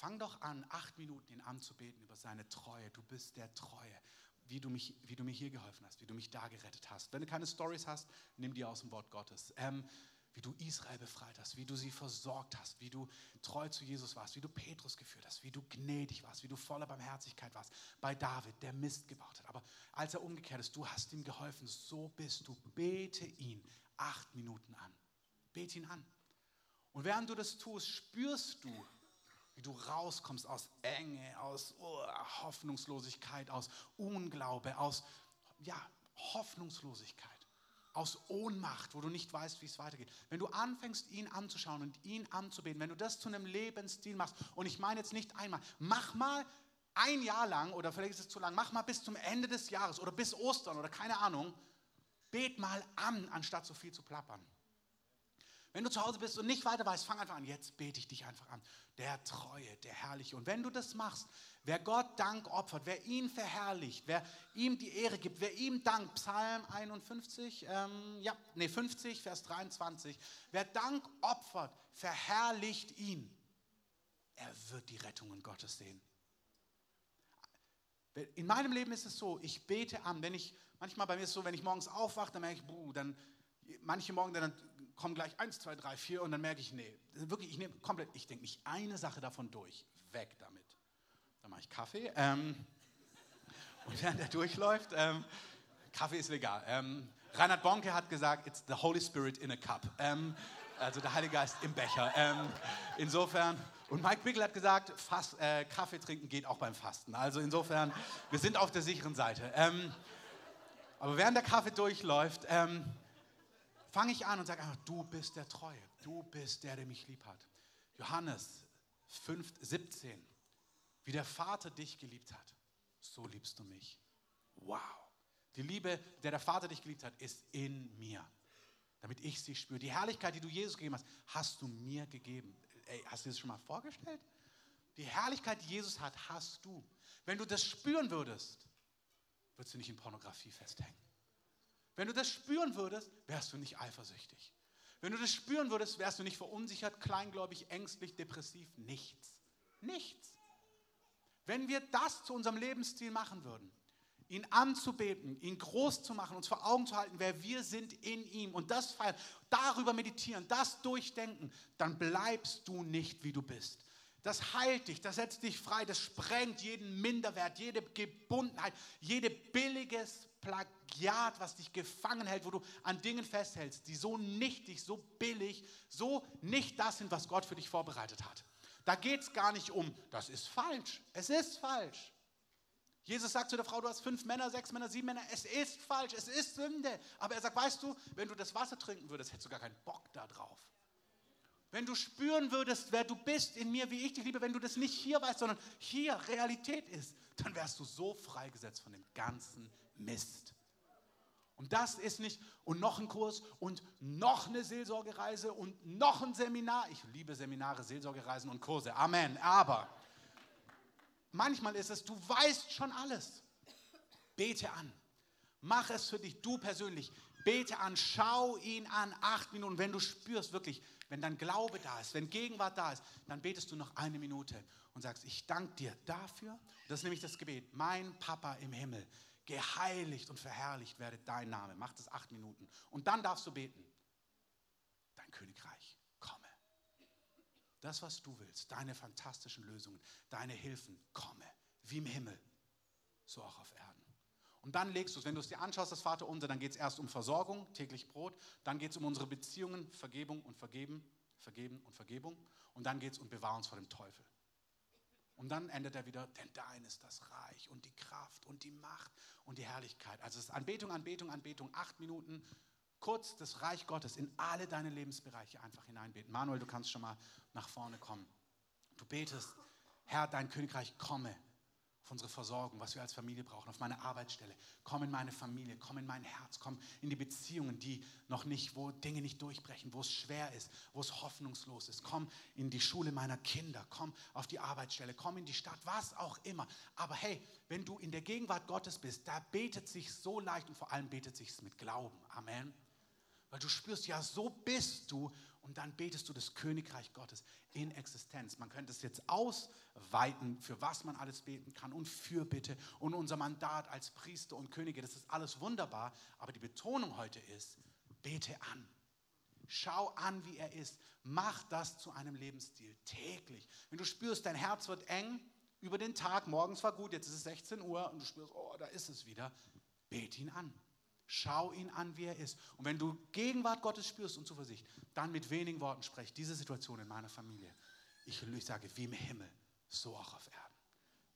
fang doch an, acht Minuten ihn anzubeten über seine Treue. Du bist der Treue, wie du, mich, wie du mir hier geholfen hast, wie du mich da gerettet hast. Wenn du keine Stories hast, nimm die aus dem Wort Gottes. Ähm, wie du Israel befreit hast, wie du sie versorgt hast, wie du treu zu Jesus warst, wie du Petrus geführt hast, wie du gnädig warst, wie du voller Barmherzigkeit warst. Bei David, der Mist gebaut hat. Aber als er umgekehrt ist, du hast ihm geholfen, so bist du. Bete ihn acht Minuten an. Bete ihn an. Und während du das tust, spürst du, wie du rauskommst aus Enge, aus oh, Hoffnungslosigkeit, aus Unglaube, aus ja, Hoffnungslosigkeit, aus Ohnmacht, wo du nicht weißt, wie es weitergeht. Wenn du anfängst, ihn anzuschauen und ihn anzubeten, wenn du das zu einem Lebensstil machst, und ich meine jetzt nicht einmal, mach mal ein Jahr lang, oder vielleicht ist es zu lang, mach mal bis zum Ende des Jahres oder bis Ostern oder keine Ahnung, bet mal an, anstatt so viel zu plappern. Wenn du zu Hause bist und nicht weiter weißt, fang einfach an. Jetzt bete ich dich einfach an. Der Treue, der Herrliche. Und wenn du das machst, wer Gott Dank opfert, wer ihn verherrlicht, wer ihm die Ehre gibt, wer ihm dankt, Psalm 51, ähm, ja, nee, 50, Vers 23, wer Dank opfert, verherrlicht ihn. Er wird die Rettungen Gottes sehen. In meinem Leben ist es so, ich bete an, wenn ich, manchmal bei mir ist es so, wenn ich morgens aufwache, dann merke ich, buh, dann, manche Morgen, dann kommen gleich eins, zwei, drei, vier und dann merke ich, nee, wirklich, ich nehme komplett, ich denke nicht eine Sache davon durch. Weg damit. Dann mache ich Kaffee. Ähm, und während der durchläuft, ähm, Kaffee ist legal. Ähm, Reinhard Bonke hat gesagt, it's the Holy Spirit in a cup. Ähm, also der Heilige Geist im Becher. Ähm, insofern, und Mike Bickel hat gesagt, Fass, äh, Kaffee trinken geht auch beim Fasten. Also insofern, wir sind auf der sicheren Seite. Ähm, aber während der Kaffee durchläuft, fange ich an und sage einfach, du bist der Treue, du bist der, der mich lieb hat. Johannes 5, 17, wie der Vater dich geliebt hat, so liebst du mich. Wow. Die Liebe, der der Vater dich geliebt hat, ist in mir, damit ich sie spüre. Die Herrlichkeit, die du Jesus gegeben hast, hast du mir gegeben. Ey, hast du das schon mal vorgestellt? Die Herrlichkeit, die Jesus hat, hast du. Wenn du das spüren würdest, würdest du nicht in Pornografie festhängen. Wenn du das spüren würdest, wärst du nicht eifersüchtig. Wenn du das spüren würdest, wärst du nicht verunsichert, kleingläubig, ängstlich, depressiv. Nichts. Nichts. Wenn wir das zu unserem Lebensstil machen würden, ihn anzubeten, ihn groß zu machen, uns vor Augen zu halten, wer wir sind in ihm und das feiern, darüber meditieren, das durchdenken, dann bleibst du nicht, wie du bist. Das heilt dich, das setzt dich frei, das sprengt jeden Minderwert, jede Gebundenheit, jede billiges Plagiat, was dich gefangen hält, wo du an Dingen festhältst, die so nichtig, so billig, so nicht das sind, was Gott für dich vorbereitet hat. Da geht es gar nicht um, das ist falsch. Es ist falsch. Jesus sagt zu der Frau, du hast fünf Männer, sechs Männer, sieben Männer. Es ist falsch, es ist Sünde. Aber er sagt, weißt du, wenn du das Wasser trinken würdest, hättest du gar keinen Bock da drauf. Wenn du spüren würdest, wer du bist in mir, wie ich dich liebe, wenn du das nicht hier weißt, sondern hier Realität ist, dann wärst du so freigesetzt von dem ganzen Mist. Und das ist nicht, und noch ein Kurs und noch eine Seelsorgereise und noch ein Seminar. Ich liebe Seminare, Seelsorgereisen und Kurse. Amen. Aber manchmal ist es, du weißt schon alles. Bete an. Mach es für dich, du persönlich. Bete an, schau ihn an, acht Minuten. Wenn du spürst wirklich, wenn dein Glaube da ist, wenn Gegenwart da ist, dann betest du noch eine Minute und sagst, ich danke dir dafür. Das ist nämlich das Gebet. Mein Papa im Himmel, geheiligt und verherrlicht werde dein Name. Mach das acht Minuten. Und dann darfst du beten. Dein Königreich, komme. Das, was du willst, deine fantastischen Lösungen, deine Hilfen, komme. Wie im Himmel, so auch auf Erden. Und dann legst du es, wenn du es dir anschaust, das Vater unser, dann geht es erst um Versorgung, täglich Brot, dann geht es um unsere Beziehungen, Vergebung und Vergeben, Vergeben und Vergebung. Und dann geht es um Bewahr uns vor dem Teufel. Und dann endet er wieder, denn dein ist das Reich und die Kraft und die Macht und die Herrlichkeit. Also es ist Anbetung, Anbetung, Anbetung, acht Minuten, kurz das Reich Gottes in alle deine Lebensbereiche einfach hineinbeten. Manuel, du kannst schon mal nach vorne kommen. Du betest, Herr, dein Königreich komme auf unsere Versorgung, was wir als Familie brauchen, auf meine Arbeitsstelle. Komm in meine Familie, komm in mein Herz, komm in die Beziehungen, die noch nicht, wo Dinge nicht durchbrechen, wo es schwer ist, wo es hoffnungslos ist. Komm in die Schule meiner Kinder, komm auf die Arbeitsstelle, komm in die Stadt, was auch immer. Aber hey, wenn du in der Gegenwart Gottes bist, da betet sich so leicht und vor allem betet sich es mit Glauben. Amen. Weil du spürst, ja, so bist du und dann betest du das Königreich Gottes in Existenz. Man könnte es jetzt ausweiten, für was man alles beten kann und für Bitte und unser Mandat als Priester und Könige. Das ist alles wunderbar, aber die Betonung heute ist, bete an. Schau an, wie er ist. Mach das zu einem Lebensstil täglich. Wenn du spürst, dein Herz wird eng über den Tag, morgens war gut, jetzt ist es 16 Uhr und du spürst, oh, da ist es wieder, bete ihn an. Schau ihn an, wie er ist. Und wenn du Gegenwart Gottes spürst und Zuversicht, dann mit wenigen Worten sprech diese Situation in meiner Familie. Ich, ich sage, wie im Himmel, so auch auf Erden.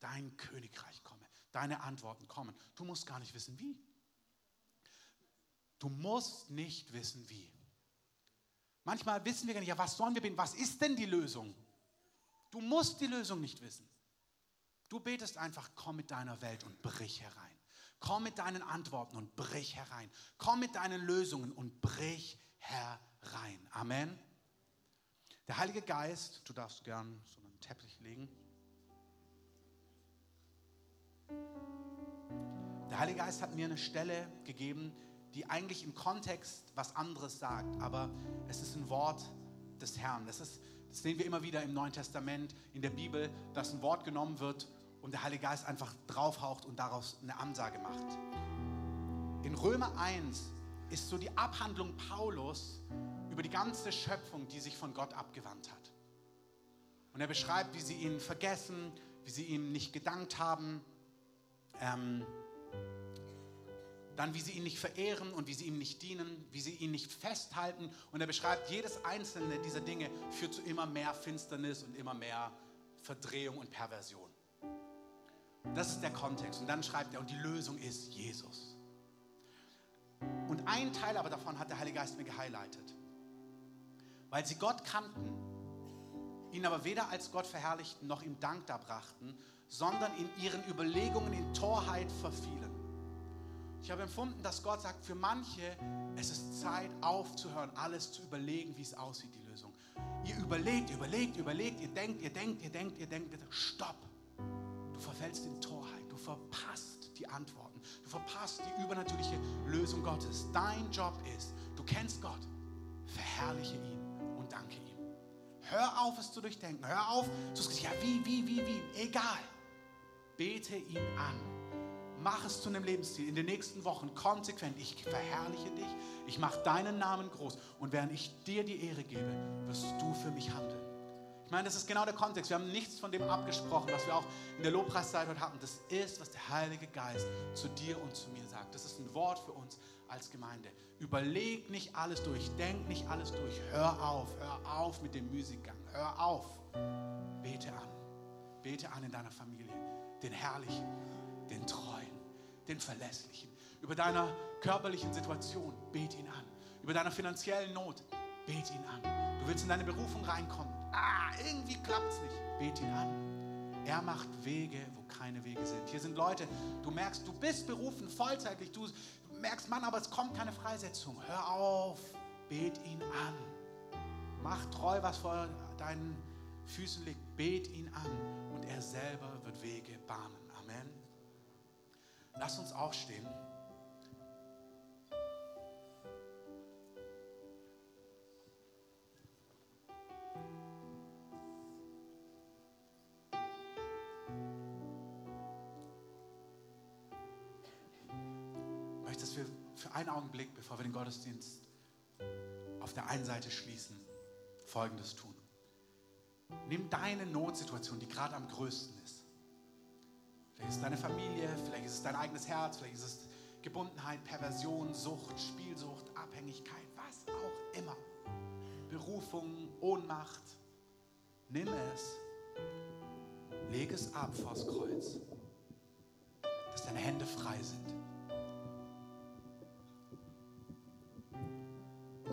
Dein Königreich komme, deine Antworten kommen. Du musst gar nicht wissen, wie. Du musst nicht wissen, wie. Manchmal wissen wir gar nicht, ja, was sollen wir beten? Was ist denn die Lösung? Du musst die Lösung nicht wissen. Du betest einfach, komm mit deiner Welt und brich herein. Komm mit deinen Antworten und brich herein. Komm mit deinen Lösungen und brich herein. Amen. Der Heilige Geist, du darfst gern so einen Teppich legen. Der Heilige Geist hat mir eine Stelle gegeben, die eigentlich im Kontext was anderes sagt, aber es ist ein Wort des Herrn. Das, ist, das sehen wir immer wieder im Neuen Testament, in der Bibel, dass ein Wort genommen wird und der Heilige Geist einfach draufhaucht und daraus eine Ansage macht. In Römer 1 ist so die Abhandlung Paulus über die ganze Schöpfung, die sich von Gott abgewandt hat. Und er beschreibt, wie sie ihn vergessen, wie sie ihm nicht gedankt haben, ähm, dann wie sie ihn nicht verehren und wie sie ihm nicht dienen, wie sie ihn nicht festhalten. Und er beschreibt, jedes einzelne dieser Dinge führt zu immer mehr Finsternis und immer mehr Verdrehung und Perversion. Das ist der Kontext. Und dann schreibt er, und die Lösung ist Jesus. Und ein Teil aber davon hat der Heilige Geist mir gehighlightet. Weil sie Gott kannten, ihn aber weder als Gott verherrlichten noch ihm Dank darbrachten, sondern in ihren Überlegungen in Torheit verfielen. Ich habe empfunden, dass Gott sagt, für manche, es ist Zeit aufzuhören, alles zu überlegen, wie es aussieht, die Lösung. Ihr überlegt, überlegt, überlegt, ihr denkt, ihr denkt, ihr denkt, ihr denkt, stopp verfällst in Torheit. Du verpasst die Antworten. Du verpasst die übernatürliche Lösung Gottes. Dein Job ist, du kennst Gott. Verherrliche ihn und danke ihm. Hör auf, es zu durchdenken. Hör auf, zu sagen, ja, wie, wie, wie, wie. Egal. Bete ihn an. Mach es zu einem Lebensstil. In den nächsten Wochen konsequent. Ich verherrliche dich. Ich mache deinen Namen groß. Und während ich dir die Ehre gebe, wirst du für mich handeln. Meine, das ist genau der Kontext. Wir haben nichts von dem abgesprochen, was wir auch in der Lobpreiszeit heute hatten. Das ist, was der Heilige Geist zu dir und zu mir sagt. Das ist ein Wort für uns als Gemeinde. Überleg nicht alles durch, denk nicht alles durch. Hör auf, hör auf mit dem Musikgang. Hör auf. Bete an. Bete an in deiner Familie. Den Herrlichen, den Treuen, den Verlässlichen. Über deiner körperlichen Situation, bete ihn an. Über deiner finanziellen Not, bete ihn an. Du willst in deine Berufung reinkommen, ah, irgendwie klappt es nicht. Bet ihn an. Er macht Wege, wo keine Wege sind. Hier sind Leute, du merkst, du bist berufen vollzeitlich. Du merkst, Mann, aber es kommt keine Freisetzung. Hör auf, bet ihn an. Mach treu, was vor deinen Füßen liegt. Bet ihn an und er selber wird Wege bahnen. Amen. Lass uns aufstehen. Einen Augenblick, bevor wir den Gottesdienst auf der einen Seite schließen, Folgendes tun. Nimm deine Notsituation, die gerade am größten ist. Vielleicht ist es deine Familie, vielleicht ist es dein eigenes Herz, vielleicht ist es Gebundenheit, Perversion, Sucht, Spielsucht, Abhängigkeit, was auch immer. Berufung, Ohnmacht. Nimm es, leg es ab vors Kreuz, dass deine Hände frei sind.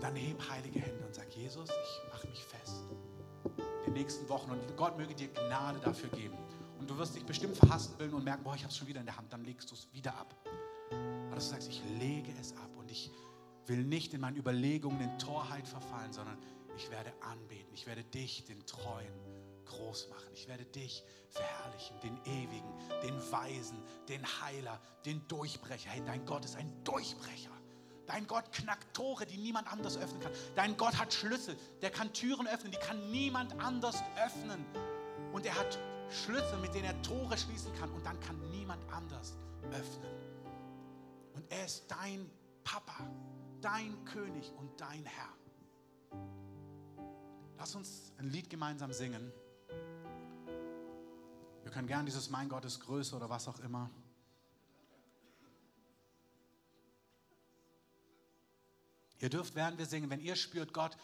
Dann heb heilige Hände und sag, Jesus, ich mache mich fest. In den nächsten Wochen und Gott möge dir Gnade dafür geben. Und du wirst dich bestimmt verhaspeln und merken, boah, ich habe es schon wieder in der Hand. Dann legst du es wieder ab. Aber dass du sagst, ich lege es ab und ich will nicht in meinen Überlegungen in Torheit verfallen, sondern ich werde anbeten. Ich werde dich, den Treuen, groß machen. Ich werde dich verherrlichen, den Ewigen, den Weisen, den Heiler, den Durchbrecher. Hey, dein Gott ist ein Durchbrecher. Dein Gott knackt Tore, die niemand anders öffnen kann. Dein Gott hat Schlüssel, der kann Türen öffnen, die kann niemand anders öffnen. Und er hat Schlüssel, mit denen er Tore schließen kann und dann kann niemand anders öffnen. Und er ist dein Papa, dein König und dein Herr. Lass uns ein Lied gemeinsam singen. Wir können gern dieses Mein Gott ist größer oder was auch immer. Ihr dürft, während wir singen, wenn ihr spürt, Gott,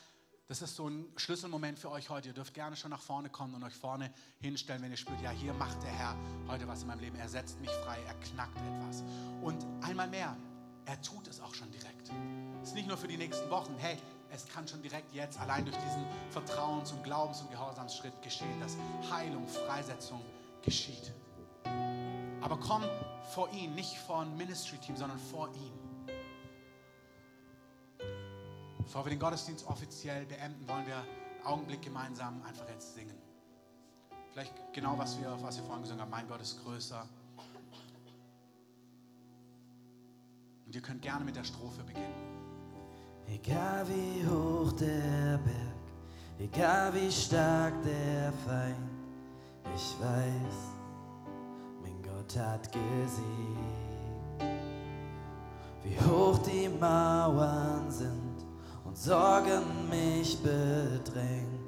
das ist so ein Schlüsselmoment für euch heute. Ihr dürft gerne schon nach vorne kommen und euch vorne hinstellen, wenn ihr spürt, ja, hier macht der Herr heute was in meinem Leben. Er setzt mich frei, er knackt etwas. Und einmal mehr, er tut es auch schon direkt. Es ist nicht nur für die nächsten Wochen. Hey, es kann schon direkt jetzt, allein durch diesen Vertrauens- und Glaubens- und Gehorsamsschritt geschehen, dass Heilung, Freisetzung geschieht. Aber komm vor ihn, nicht vor ein Ministry-Team, sondern vor ihn. Bevor wir den Gottesdienst offiziell beenden, wollen wir einen Augenblick gemeinsam einfach jetzt singen. Vielleicht genau, was wir, was wir vorhin gesungen haben. Mein Gott ist größer. Und ihr könnt gerne mit der Strophe beginnen. Egal wie hoch der Berg, egal wie stark der Feind, ich weiß, mein Gott hat gesiegt. Wie hoch die Mauern sind und Sorgen mich bedrängen,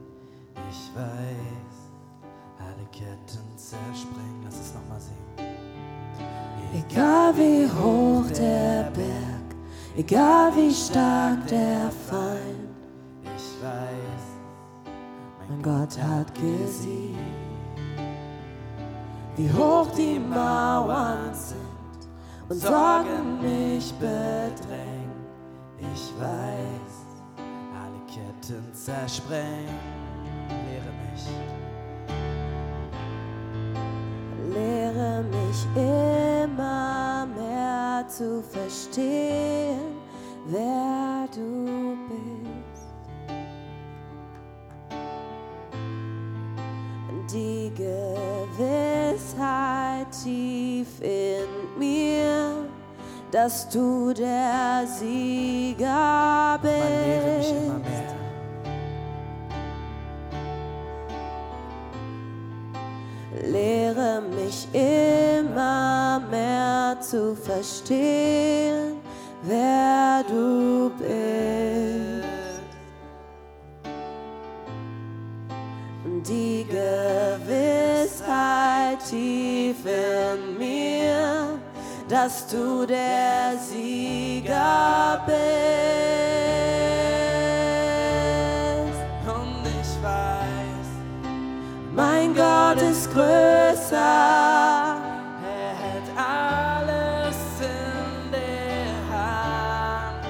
ich weiß, alle Ketten zerspringen. Lass es nochmal singen. Egal wie hoch der Berg, egal wie stark der Feind, Ich weiß, mein Gott hat gesiegt. Wie hoch die Mauern sind und Sorgen mich bedrängen, Ich weiß, Ketten zersprengen. Lehre mich, lehre mich immer mehr zu verstehen, wer du bist. Die Gewissheit tief in mir, dass du der Sieger bist. Mich immer mehr zu verstehen, wer du bist. Die Gewissheit tief in mir, dass du der Sieger bist. Gott ist größer. er hält alles in der Hand.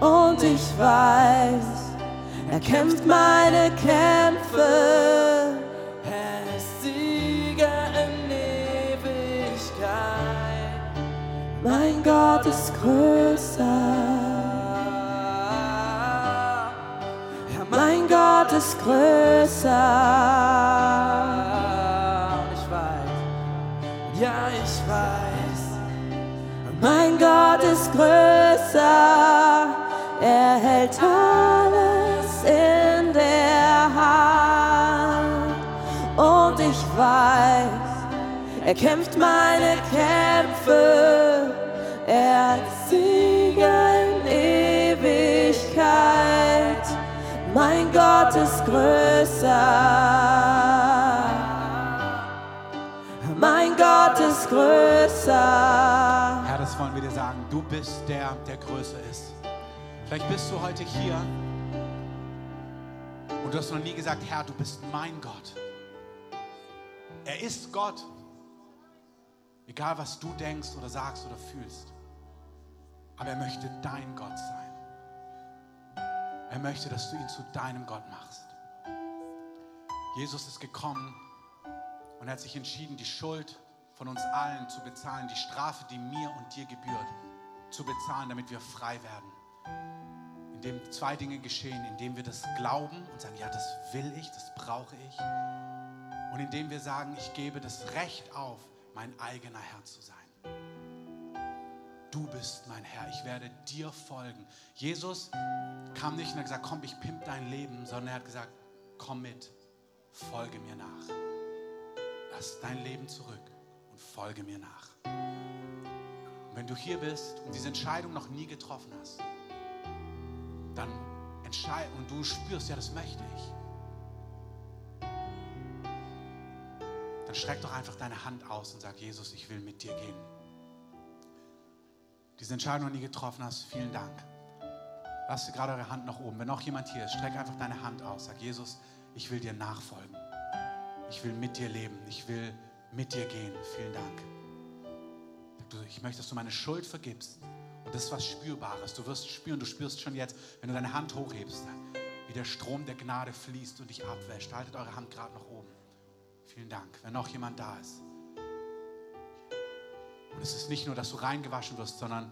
Und ich weiß, er kämpft meine Kämpfe. Er ist Sieger in Ewigkeit. Mein Gott ist größer. Gott ist größer. Ich weiß, ja, ich weiß, Mein Gott ist größer. Er hält alles in der Hand. Und ich weiß, er kämpft meine Kämpfe. Er Sieger Mein Gott ist größer. Mein Gott ist größer. Herr, das wollen wir dir sagen. Du bist der, der größer ist. Vielleicht bist du heute hier und du hast noch nie gesagt, Herr, du bist mein Gott. Er ist Gott. Egal, was du denkst oder sagst oder fühlst. Aber er möchte dein Gott sein. Er möchte, dass du ihn zu deinem Gott machst. Jesus ist gekommen, Und hat sich entschieden, die Schuld von uns allen zu bezahlen, die Strafe, die mir und dir gebührt, zu bezahlen, damit wir frei werden. Indem zwei Dinge geschehen, indem wir das glauben und sagen, ja, das will ich, das brauche ich. Und indem wir sagen, ich gebe das Recht auf, mein eigener Herr zu sein. Du bist mein Herr, ich werde dir folgen. Jesus kam nicht und hat gesagt, komm, ich pimp dein Leben, sondern er hat gesagt, komm mit, folge mir nach. Lass dein Leben zurück und folge mir nach. Und wenn du hier bist und diese Entscheidung noch nie getroffen hast, dann entscheid und du spürst, ja, das möchte ich. Dann streck doch einfach deine Hand aus und sag, Jesus, ich will mit dir gehen. Diese Entscheidung noch nie getroffen hast, vielen Dank. Lass gerade eure Hand nach oben. Wenn noch jemand hier ist, streck einfach deine Hand aus. Sag, Jesus, ich will dir nachfolgen. Ich will mit dir leben. Ich will mit dir gehen. Vielen Dank. Ich möchte, dass du meine Schuld vergibst. Und das ist was Spürbares. Du wirst spüren, du spürst schon jetzt, wenn du deine Hand hochhebst, wie der Strom der Gnade fließt und dich abwäscht. Haltet eure Hand gerade nach oben. Vielen Dank. Wenn noch jemand da ist. Und es ist nicht nur, dass du reingewaschen wirst, sondern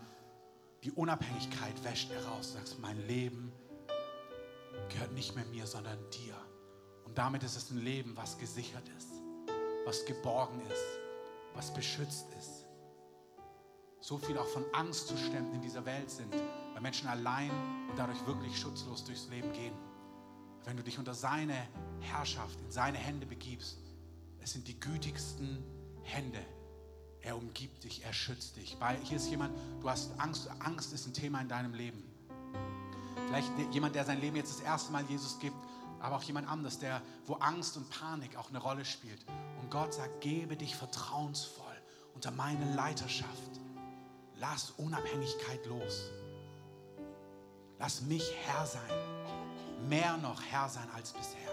die Unabhängigkeit wäscht er raus. Du sagst, mein Leben gehört nicht mehr mir, sondern dir. Und damit ist es ein Leben, was gesichert ist, was geborgen ist, was beschützt ist. So viel auch von Angstzuständen in dieser Welt sind, weil Menschen allein und dadurch wirklich schutzlos durchs Leben gehen. Wenn du dich unter seine Herrschaft, in seine Hände begibst, es sind die gütigsten Hände. Er umgibt dich, er schützt dich. Weil hier ist jemand, du hast Angst, Angst ist ein Thema in deinem Leben. Vielleicht jemand, der sein Leben jetzt das erste Mal Jesus gibt, aber auch jemand anders, der, wo Angst und Panik auch eine Rolle spielt. Und Gott sagt, gebe dich vertrauensvoll unter meine Leiterschaft. Lass Unabhängigkeit los. Lass mich Herr sein. Mehr noch Herr sein als bisher.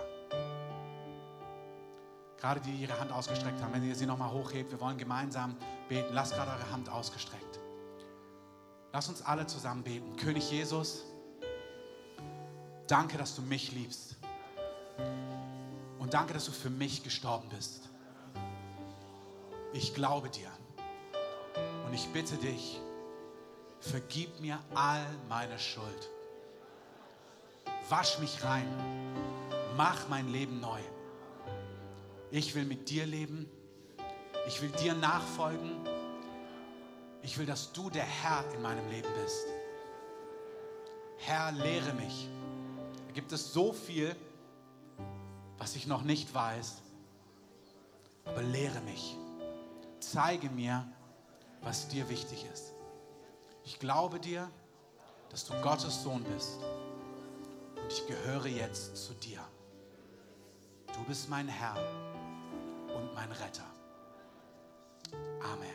Gerade die, die ihre Hand ausgestreckt haben, wenn ihr sie nochmal hochhebt, wir wollen gemeinsam beten. Lasst gerade eure Hand ausgestreckt. Lass uns alle zusammen beten. König Jesus, danke, dass du mich liebst. Und danke, dass du für mich gestorben bist. Ich glaube dir. Und ich bitte dich, vergib mir all meine Schuld. Wasch mich rein. Mach mein Leben neu. Ich will mit dir leben. Ich will dir nachfolgen. Ich will, dass du der Herr in meinem Leben bist. Herr, lehre mich. Da gibt es so viel, was ich noch nicht weiß. Aber lehre mich. Zeige mir, was dir wichtig ist. Ich glaube dir, dass du Gottes Sohn bist. Und ich gehöre jetzt zu dir. Du bist mein Herr und mein Retter. Amen.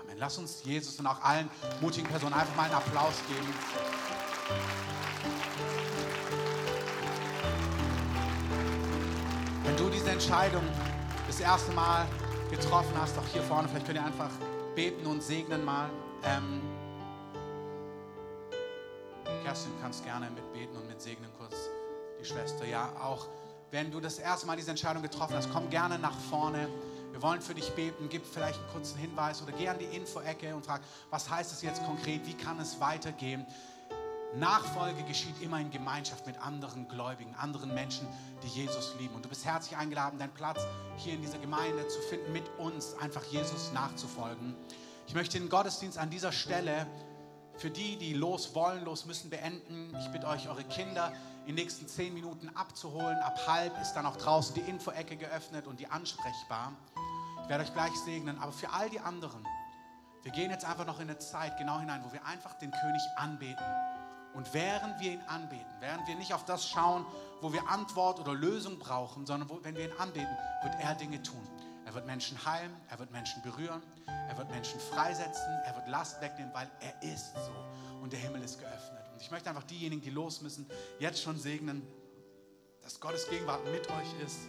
Amen. Lass uns Jesus und auch allen mutigen Personen einfach mal einen Applaus geben. Wenn du diese Entscheidung das erste Mal getroffen hast, auch hier vorne, vielleicht könnt ihr einfach beten und segnen mal. Ähm, Kerstin, du kannst gerne mitbeten und mitsegnen kurz die Schwester. Ja, auch wenn du das erste Mal diese Entscheidung getroffen hast, komm gerne nach vorne. Wir wollen für dich beten, gib vielleicht einen kurzen Hinweis oder geh an die Info-Ecke und frag, was heißt das jetzt konkret, wie kann es weitergehen? Nachfolge geschieht immer in Gemeinschaft mit anderen Gläubigen, anderen Menschen, die Jesus lieben. Und du bist herzlich eingeladen, deinen Platz hier in dieser Gemeinde zu finden, mit uns einfach Jesus nachzufolgen. Ich möchte den Gottesdienst an dieser Stelle für die, die los wollen, los müssen, beenden. Ich bitte euch, eure Kinder in den nächsten zehn Minuten abzuholen. Ab halb ist dann auch draußen die Info-Ecke geöffnet und die ansprechbar. Ich werde euch gleich segnen. Aber für all die anderen, wir gehen jetzt einfach noch in eine Zeit genau hinein, wo wir einfach den König anbeten. Und während wir ihn anbeten, während wir nicht auf das schauen, wo wir Antwort oder Lösung brauchen, sondern wo, wenn wir ihn anbeten, wird er Dinge tun. Er wird Menschen heilen, er wird Menschen berühren, er wird Menschen freisetzen, er wird Last wegnehmen, weil er ist so und der Himmel ist geöffnet. Und ich möchte einfach diejenigen, die los müssen, jetzt schon segnen, dass Gottes Gegenwart mit euch ist,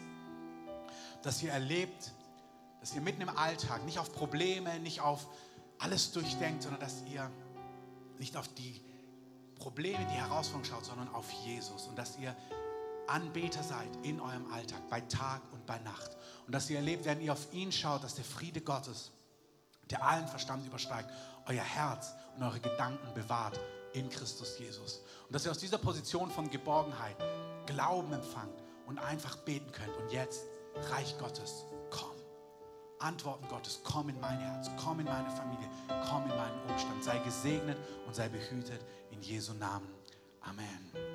dass ihr erlebt, dass ihr mitten im Alltag nicht auf Probleme, nicht auf alles durchdenkt, sondern dass ihr nicht auf die Probleme, die Herausforderungen schaut, sondern auf Jesus und dass ihr Anbeter seid in eurem Alltag, bei Tag und bei Nacht. Und dass ihr erlebt, wenn ihr auf ihn schaut, dass der Friede Gottes, der allen Verstand übersteigt, euer Herz und eure Gedanken bewahrt in Christus Jesus. Und dass ihr aus dieser Position von Geborgenheit Glauben empfangt und einfach beten könnt. Und jetzt, Reich Gottes, komm. Antworten Gottes, komm in mein Herz, komm in meine Familie, komm in meinen Umstand. Sei gesegnet und sei behütet in Jesu Namen. Amen.